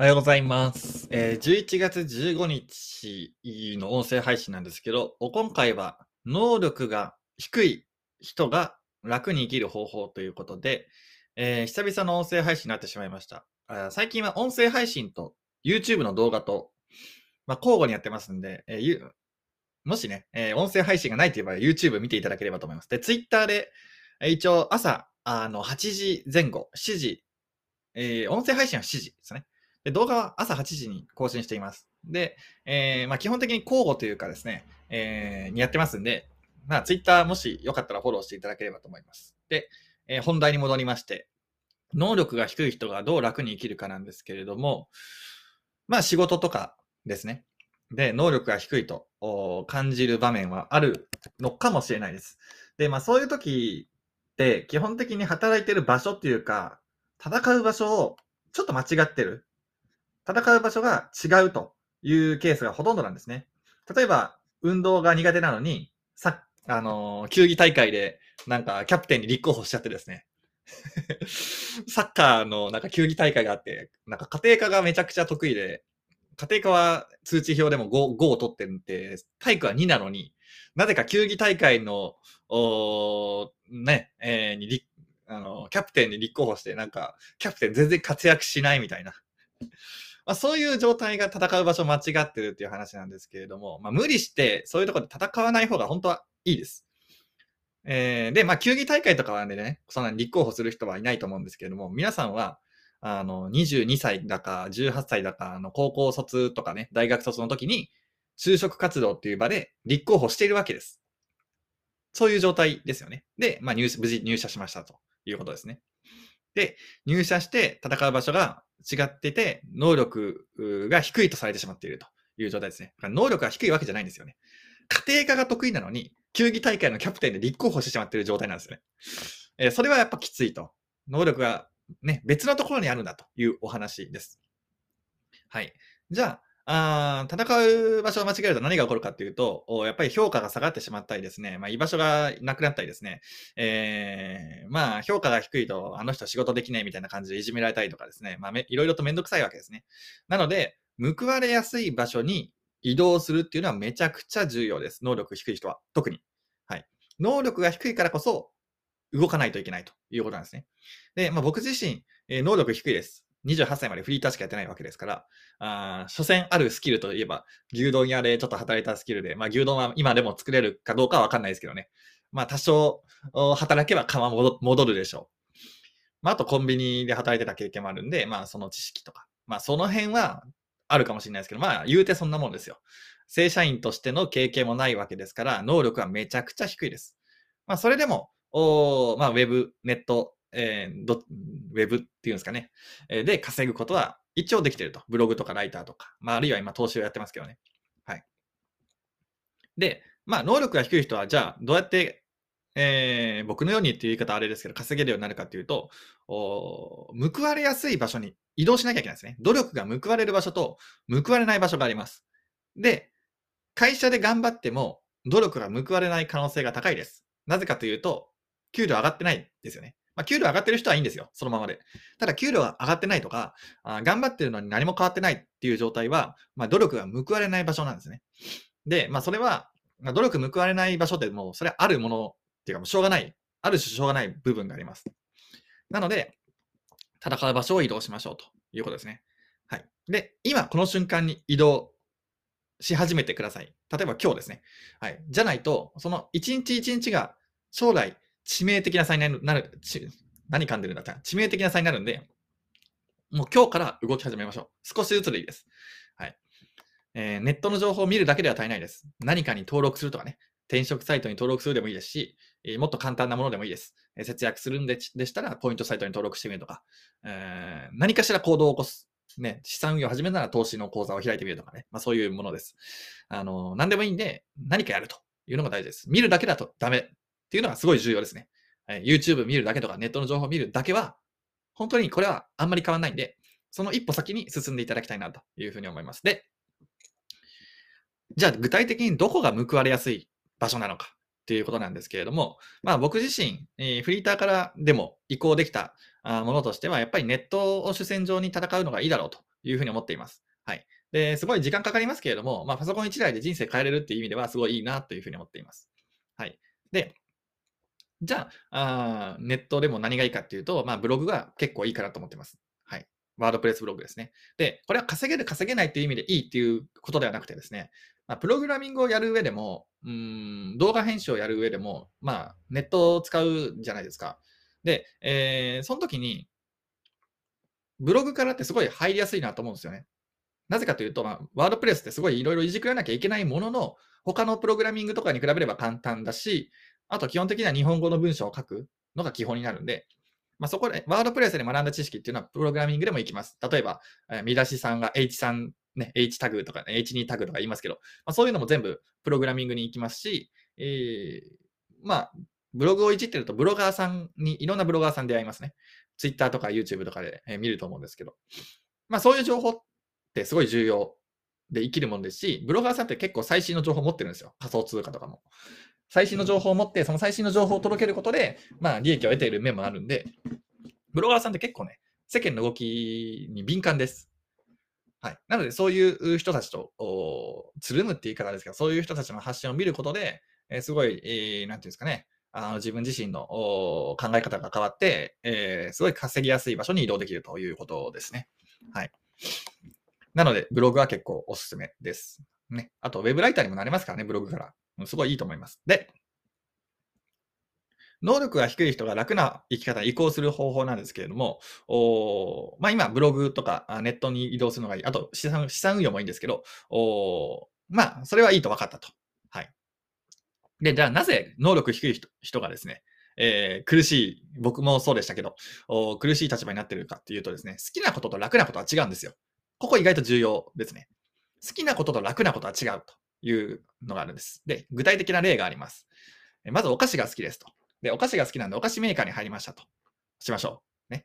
おはようございます。えー11月15日の音声配信なんですけど、今回は能力が低い人が楽に生きる方法ということで、えー久々の音声配信になってしまいました。あ最近は音声配信と YouTube の動画と、まあ、交互にやってますんで、えーもしね、えー音声配信がないという場合は YouTube 見ていただければと思います。で、Twitter で、一応朝、あの、8時前後、7時、えー音声配信は7時ですね。で、動画は朝8時に更新しています。で、えーまあ、基本的に交互というかですね、えーにやってますんで、まあ、Twitter もしよかったらフォローしていただければと思います。で、えー本題に戻りまして、能力が低い人がどう楽に生きるかなんですけれども、まあ仕事とかですね。で、能力が低いと感じる場面はあるのかもしれないです。で、まあそういう時って基本的に働いてる場所っていうか、戦う場所をちょっと間違ってる。戦う場所が違うというケースがほとんどなんですね。例えば、運動が苦手なのに、さ、あのー球技大会で、なんか、キャプテンに立候補しちゃってですね。サッカーの、なんか、球技大会があって、なんか、家庭科がめちゃくちゃ得意で、家庭科は通知表でも 5, 5を取ってるんで、体育は2なのに、なぜか球技大会の、おね、えーにあの、キャプテンに立候補して、なんか、キャプテン全然活躍しないみたいな。まあ、そういう状態が戦う場所間違ってるっていう話なんですけれども、まあ、無理してそういうところで戦わない方が本当はいいです。えーで、まあ、球技大会とかはね、そんなに立候補する人はいないと思うんですけれども、皆さんは、あの、22歳だか、18歳だか、の、高校卒とかね、大学卒の時に、就職活動っていう場で立候補しているわけです。そういう状態ですよね。で、まあ、入無事入社しましたということですね。で、入社して戦う場所が違ってて、能力が低いとされてしまっているという状態ですね。だから能力が低いわけじゃないんですよね。家庭科が得意なのに、球技大会のキャプテンで立候補してしまっている状態なんですよね。えーそれはやっぱきついと。能力がね、別のところにあるんだというお話です。はい。じゃあ、あ戦う場所を間違えると何が起こるかっていうと、やっぱり評価が下がってしまったりですね、まあ、居場所がなくなったりですね、えーまあ、評価が低いと、あの人仕事できないみたいな感じでいじめられたりとかですね、まあ、めいろいろとめんどくさいわけですね。なので、報われやすい場所に移動するっていうのはめちゃくちゃ重要です。能力低い人は。特に。はい。能力が低いからこそ、動かないといけないということなんですね。で、まあ、僕自身、え能力低いです。28歳までフリーターしかやってないわけですから、あー所詮あるスキルといえば、牛丼屋でちょっと働いたスキルで、まあ、牛丼は今でも作れるかどうかはわかんないですけどね。まあ、多少働けば釜戻るでしょう。まあ、あとコンビニで働いてた経験もあるんで、まあ、その知識とか、まあ、その辺はあるかもしれないですけど、まあ、言うてそんなもんですよ。正社員としての経験もないわけですから、能力はめちゃくちゃ低いです。まあ、それでも、おーまあ、ウェブ、ネット、えーどウェブっていうんですかね、えーで稼ぐことは一応できてると。ブログとかライターとか、まあ、あるいは今投資をやってますけどね。はい。で、まあ、能力が低い人は、じゃあ、どうやって、えー僕のようにっていう言い方はあれですけど、稼げるようになるかっていうと、お報われやすい場所に移動しなきゃいけないですね。努力が報われる場所と報われない場所があります。で、会社で頑張っても、努力が報われない可能性が高いです。なぜかというと、給料上がってないですよね。まあ、給料上がってる人はいいんですよ。そのままで。ただ、給料が上がってないとか、あ頑張ってるのに何も変わってないっていう状態は、まあ、努力が報われない場所なんですね。で、まあ、それは、まあ、努力報われない場所でもう、それはあるものっていうか、もうしょうがない。ある種しょうがない部分があります。なので、戦う場所を移動しましょうということですね。はい。で、今、この瞬間に移動し始めてください。例えば今日ですね。はい。じゃないと、その一日一日が将来致命的な差になる、なる何噛んでるんだった致命的な差になるんで、もう今日から動き始めましょう。少しずつでいいです。はい。えーネットの情報を見るだけでは足りないです。何かに登録するとかね、転職サイトに登録するでもいいですし、えーもっと簡単なものでもいいです。えー節約するんででしたら、ポイントサイトに登録してみるとか、えー何かしら行動を起こす。ね、資産運用を始めるなら投資の講座を開いてみるとかね、まあそういうものです。あの、何でもいいんで、何かやるというのが大事です。見るだけだとダメっていうのがすごい重要ですね。えー YouTube 見るだけとか、ネットの情報を見るだけは、本当にこれはあんまり変わらないんで、その一歩先に進んでいただきたいなというふうに思います。で、じゃあ具体的にどこが報われやすい場所なのかっていうことなんですけれども、まあ僕自身、えフリーターからでも移行できたものとしては、やっぱりネットを主戦場に戦うのがいいだろうというふうに思っています。はい。で、すごい時間かかりますけれども、まあ、パソコン1台で人生変えれるっていう意味では、すごいいいなというふうに思っています。はい。で、じゃあ、あネットでも何がいいかっていうと、まあ、ブログが結構いいかなと思ってます。はい。ワードプレスブログですね。で、これは稼げる、稼げないっていう意味でいいっていうことではなくてですね、まあ、プログラミングをやる上でも、うん、動画編集をやる上でも、まあ、ネットを使うじゃないですか。で、えー、その時に、ブログからってすごい入りやすいなと思うんですよね。なぜかというと、まあ、ワードプレスってすごいいろいろいじくらなきゃいけないものの、他のプログラミングとかに比べれば簡単だし、あと基本的には日本語の文章を書くのが基本になるんで、まあ、そこで、ワードプレスで学んだ知識っていうのは、プログラミングでもいきます。例えば、え見出しさんが H3 ね、H タグとか、ね、H2 タグとか言いますけど、まあ、そういうのも全部プログラミングに行きますし、えー、まあ、ブログをいじってると、ブロガーさんに、いろんなブロガーさん出会いますね。Twitter とか YouTube とかで、え、見ると思うんですけど、まあ、そういう情報ってすごい重要で生きるもんですし、ブロガーさんって結構最新の情報持ってるんですよ。仮想通貨とかも。最新の情報を持って、その最新の情報を届けることで、まあ、利益を得ている面もあるんで、ブロガーさんって結構ね、世間の動きに敏感です。はい。なので、そういう人たちと、つるむって言い方ですけど、そういう人たちの発信を見ることで、えー、すごい、えー、なんていうんですかね、あの自分自身の考え方が変わって、えー、すごい稼ぎやすい場所に移動できるということですね。はい。なので、ブログは結構おすすめです。ね。あと、ウェブライターにもなれますからね、ブログから。すごいいいと思います。で、能力が低い人が楽な生き方に移行する方法なんですけれども、おまあ、今、ブログとかネットに移動するのがいい。あと資産、資産運用もいいんですけど、おまあ、それはいいと分かったと。はい。で、じゃあなぜ能力低い人がですね、えー、苦しい、僕もそうでしたけどお、苦しい立場になっているかっていうとですね、好きなことと楽なことは違うんですよ。ここ意外と重要ですね。好きなことと楽なことは違うというのがあるんです。で、具体的な例があります。まずお菓子が好きですと。で、お菓子が好きなんで、お菓子メーカーに入りましたと。しましょう。ね。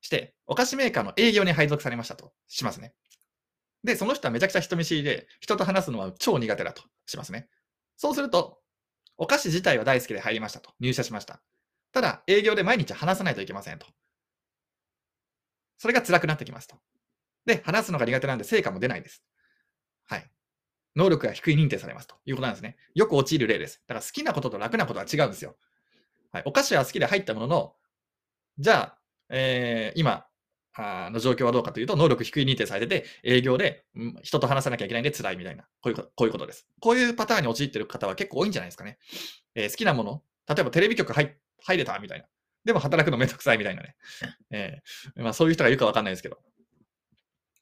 して、お菓子メーカーの営業に配属されましたと。しますね。で、その人はめちゃくちゃ人見知りで、人と話すのは超苦手だと。しますね。そうすると、お菓子自体は大好きで入りましたと。入社しました。ただ、営業で毎日話さないといけませんと。それが辛くなってきますと。で、話すのが苦手なんで成果も出ないです。はい。能力が低い認定されますということなんですね。よく陥る例です。だから好きなことと楽なことは違うんですよ。はい、お菓子は好きで入ったものの、じゃあ、えー、今あの状況はどうかというと、能力低い認定されてて、営業で、うん、人と話さなきゃいけないんで辛いみたいな、こういうこういうことです。こういうパターンに陥ってる方は結構多いんじゃないですかね。えー、好きなもの、例えばテレビ局入入れたみたいな。でも働くのめんどくさいみたいなね。えー、まあ、そういう人がいるかわかんないですけど。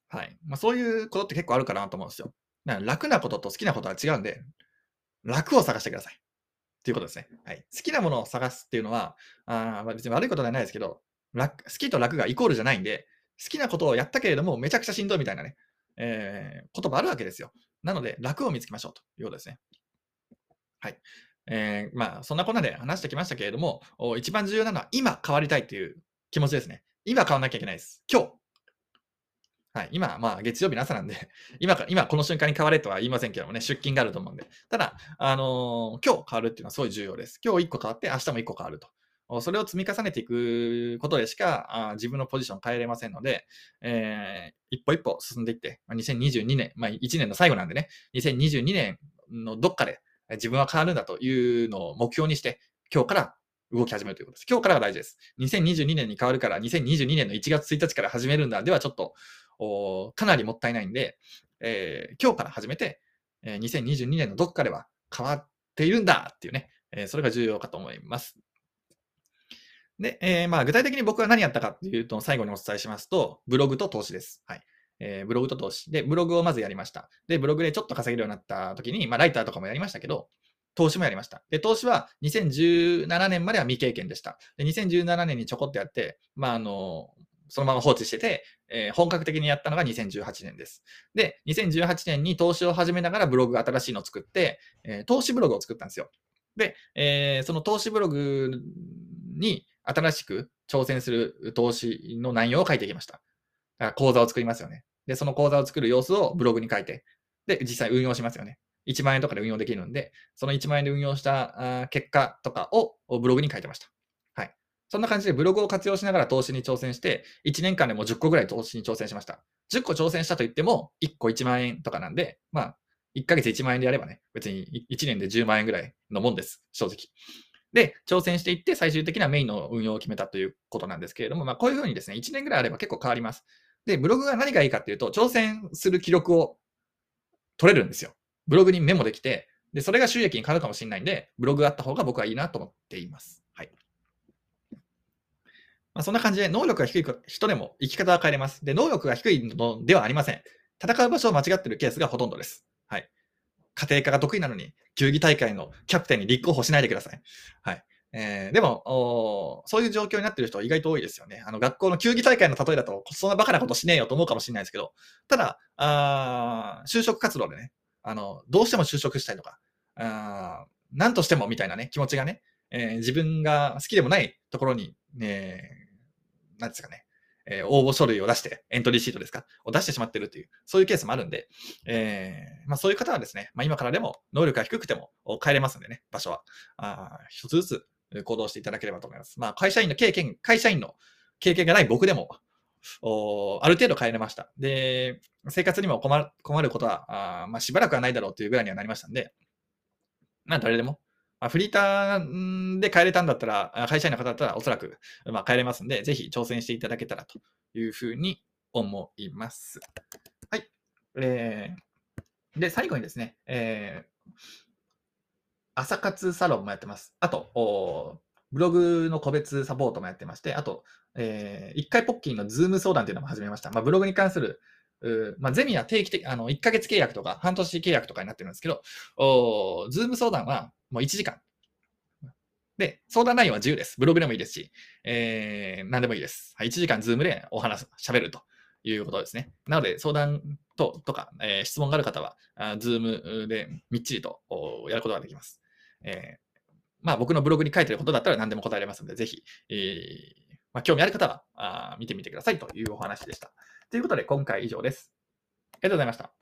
はい。まあ、そういうことって結構あるかなと思うんですよ。な楽なことと好きなことは違うんで、楽を探してください。っていうことですね。はい。好きなものを探すっていうのは、あ、別に悪いことではないですけど、楽好きと楽がイコールじゃないんで、好きなことをやったけれども、めちゃくちゃしんどいみたいなね、えー、言葉あるわけですよ。なので、楽を見つけましょうということですね。はい。えー、まあ、そんなこんなで話してきましたけれども、一番重要なのは、今変わりたいという気持ちですね。今変わらなきゃいけないです。今日、はい、今、まあ、月曜日の朝なんで、今か、今この瞬間に変われとは言いませんけどもね、出勤があると思うんで。ただ、あのー、今日変わるっていうのはすごい重要です。今日1個変わって、明日も1個変わると。それを積み重ねていくことでしか、あ自分のポジション変えれませんので、えー、一歩一歩進んでいって、2022年、まあ、1年の最後なんでね、2022年のどっかで自分は変わるんだというのを目標にして、今日から動き始めるということです。今日からが大事です。2022年に変わるから、2022年の1月1日から始めるんだ。ではちょっと、かなりもったいないんで、えー、今日から始めて、えー、2022年のどこかでは変わっているんだっていうね、えー、それが重要かと思います。で、えー、まあ具体的に僕は何やったかっていうと、最後にお伝えしますと、ブログと投資です。はい。えー、ブログと投資。で、ブログをまずやりました。で、ブログでちょっと稼げるようになった時に、まあライターとかもやりましたけど、投資もやりました。で、投資は2017年までは未経験でした。で、2017年にちょこっとやって、まあ、あの、そのまま放置してて、えー、本格的にやったのが2018年です。で、2018年に投資を始めながらブログ新しいのを作って、えー、投資ブログを作ったんですよ。で、えー、その投資ブログに新しく挑戦する投資の内容を書いていきました。だから講座を作りますよね。で、その講座を作る様子をブログに書いて、で、実際運用しますよね。1万円とかで運用できるんで、その1万円で運用した結果とかをブログに書いてました。そんな感じでブログを活用しながら投資に挑戦して、1年間でも10個ぐらい投資に挑戦しました。10個挑戦したと言っても、1個1万円とかなんで、まあ、1ヶ月1万円でやればね、別に1年で10万円ぐらいのもんです、正直。で、挑戦していって、最終的なメインの運用を決めたということなんですけれども、まあ、こういうふうにですね、1年ぐらいあれば結構変わります。で、ブログが何がいいかっていうと、挑戦する記録を取れるんですよ。ブログにメモできて、で、それが収益に変わるかもしれないんで、ブログがあった方が僕はいいなと思っています。まあ、そんな感じで、能力が低い人でも生き方は変えれます。で、能力が低いのではありません。戦う場所を間違ってるケースがほとんどです。はい。家庭科が得意なのに、球技大会のキャプテンに立候補しないでください。はい。えー、でもそういう状況になってる人は意外と多いですよね。あの学校の球技大会の例えだと、そんなバカなことしねえよと思うかもしれないですけど、ただ、あ就職活動でね、あの、どうしても就職したいとか、あ何としてもみたいなね、気持ちがね、えー、自分が好きでもないところに、ね、なんですかね、えー、応募書類を出して、エントリーシートですか、を出してしまってるという、そういうケースもあるんで、えー、まあ、そういう方はですね、まあ、今からでも能力が低くても帰れますんでね、場所は。あ一つずつ行動していただければと思います。まあ、会社員の経験、会社員の経験がない僕でも、おある程度変えれました。で、生活にも困る困ることは、あまあ、しばらくはないだろうというぐらいにはなりましたんで、まあ、誰でも、あ、フリーターで帰れたんだったら、会社員の方だったらおそらく、まあ、帰れますんで、ぜひ挑戦していただけたらというふうに思います。はい。えー、で、最後にですね、えー、朝活サロンもやってます。あと、ブログの個別サポートもやってまして、あと、えー、1回ポッキーのズーム相談というのも始めました。まあ、ブログに関する、まあ、ゼミは定期的、あの、1ヶ月契約とか、半年契約とかになってるんですけど、おズーム相談はもう1時間。で、相談内容は自由です。ブログでもいいですし、えー、何でもいいです。はい、1時間ズームでお話し、喋るということですね。なので、相談ととか、えー、質問がある方は、ズームでみっちりとやることができます。えーまあ、僕のブログに書いてることだったら何でも答えられますので、ぜひ、えーまあ、興味ある方はあ見てみてくださいというお話でした。ということで、今回以上です。ありがとうございました。